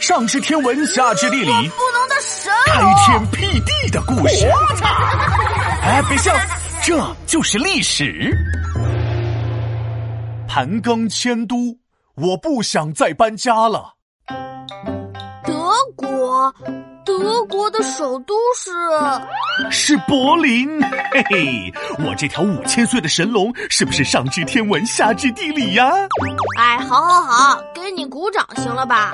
上知天文，下知地理，不能的神开天辟地的故事。哎，别笑，这就是历史。盘庚迁都，我不想再搬家了。德国，德国的首都是是柏林。嘿嘿，我这条五千岁的神龙是不是上知天文，下知地理呀？哎，好，好，好，给你鼓掌行了吧？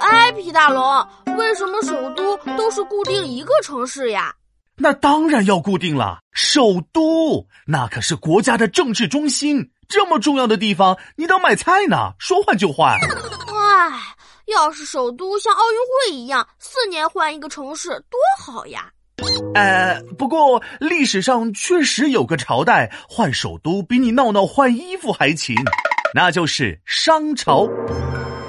哎，皮大龙，为什么首都都是固定一个城市呀？那当然要固定了，首都那可是国家的政治中心。这么重要的地方，你当买菜呢？说换就换。唉，要是首都像奥运会一样，四年换一个城市，多好呀！呃，不过历史上确实有个朝代换首都比你闹闹换衣服还勤，那就是商朝。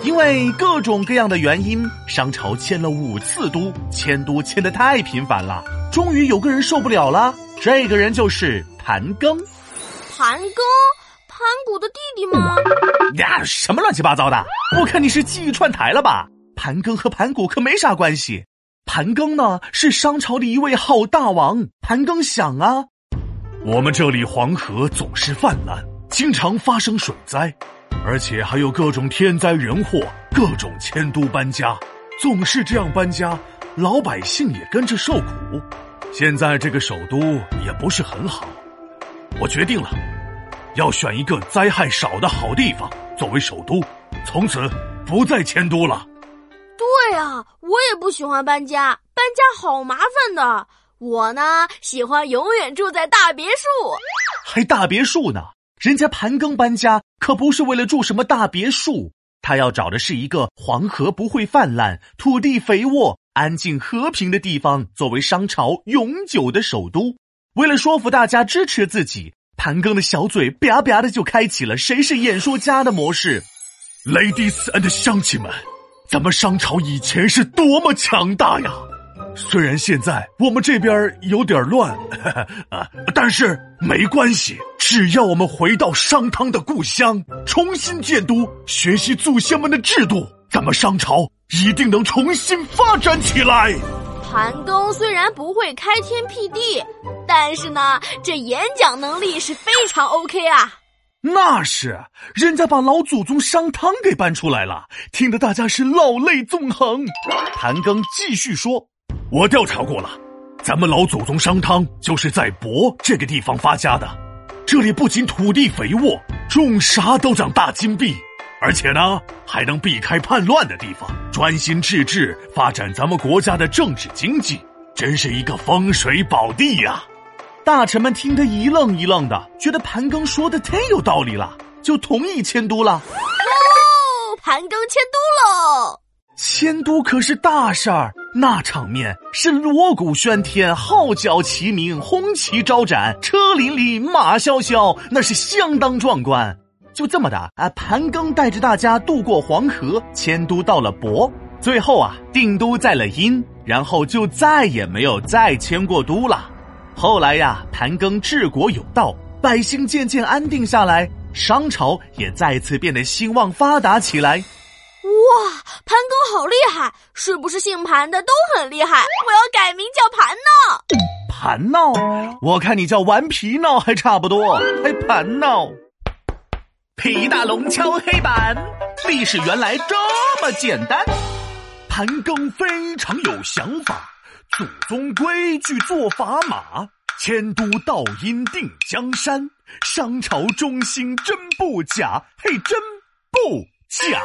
因为各种各样的原因，商朝迁了五次都，迁都迁的太频繁了，终于有个人受不了了。这个人就是盘庚。盘庚。盘古的弟弟吗？呀，什么乱七八糟的！我看你是记忆串台了吧？盘庚和盘古可没啥关系。盘庚呢，是商朝的一位好大王。盘庚想啊，我们这里黄河总是泛滥，经常发生水灾，而且还有各种天灾人祸，各种迁都搬家，总是这样搬家，老百姓也跟着受苦。现在这个首都也不是很好，我决定了。要选一个灾害少的好地方作为首都，从此不再迁都了。对啊，我也不喜欢搬家，搬家好麻烦的。我呢，喜欢永远住在大别墅。还大别墅呢？人家盘庚搬家可不是为了住什么大别墅，他要找的是一个黄河不会泛滥、土地肥沃、安静和平的地方，作为商朝永久的首都。为了说服大家支持自己。盘庚的小嘴吧吧的就开启了“谁是演说家”的模式。Ladies and 乡亲们，咱们商朝以前是多么强大呀！虽然现在我们这边有点乱，啊，但是没关系，只要我们回到商汤的故乡，重新建都，学习祖先们的制度，咱们商朝一定能重新发展起来。盘庚虽然不会开天辟地，但是呢，这演讲能力是非常 OK 啊。那是，人家把老祖宗商汤给搬出来了，听得大家是老泪纵横。盘庚继续说：“我调查过了，咱们老祖宗商汤就是在亳这个地方发家的，这里不仅土地肥沃，种啥都长大金币。”而且呢，还能避开叛乱的地方，专心致志发展咱们国家的政治经济，真是一个风水宝地呀！大臣们听得一愣一愣的，觉得盘庚说的太有道理了，就同意迁都了。哦，盘庚迁都喽！迁都可是大事儿，那场面是锣鼓喧天、号角齐鸣、红旗招展、车辚辚、马萧萧，那是相当壮观。就这么的啊，盘庚带着大家渡过黄河，迁都到了亳，最后啊定都在了殷，然后就再也没有再迁过都了。后来呀，盘庚治国有道，百姓渐渐安定下来，商朝也再次变得兴旺发达起来。哇，盘庚好厉害！是不是姓盘的都很厉害？我要改名叫盘闹。盘闹？我看你叫顽皮闹还差不多，还盘闹。皮大龙敲黑板，历史原来这么简单。盘庚非常有想法，祖宗规矩做砝码，迁都到阴定江山，商朝中兴真不假，嘿，真不假。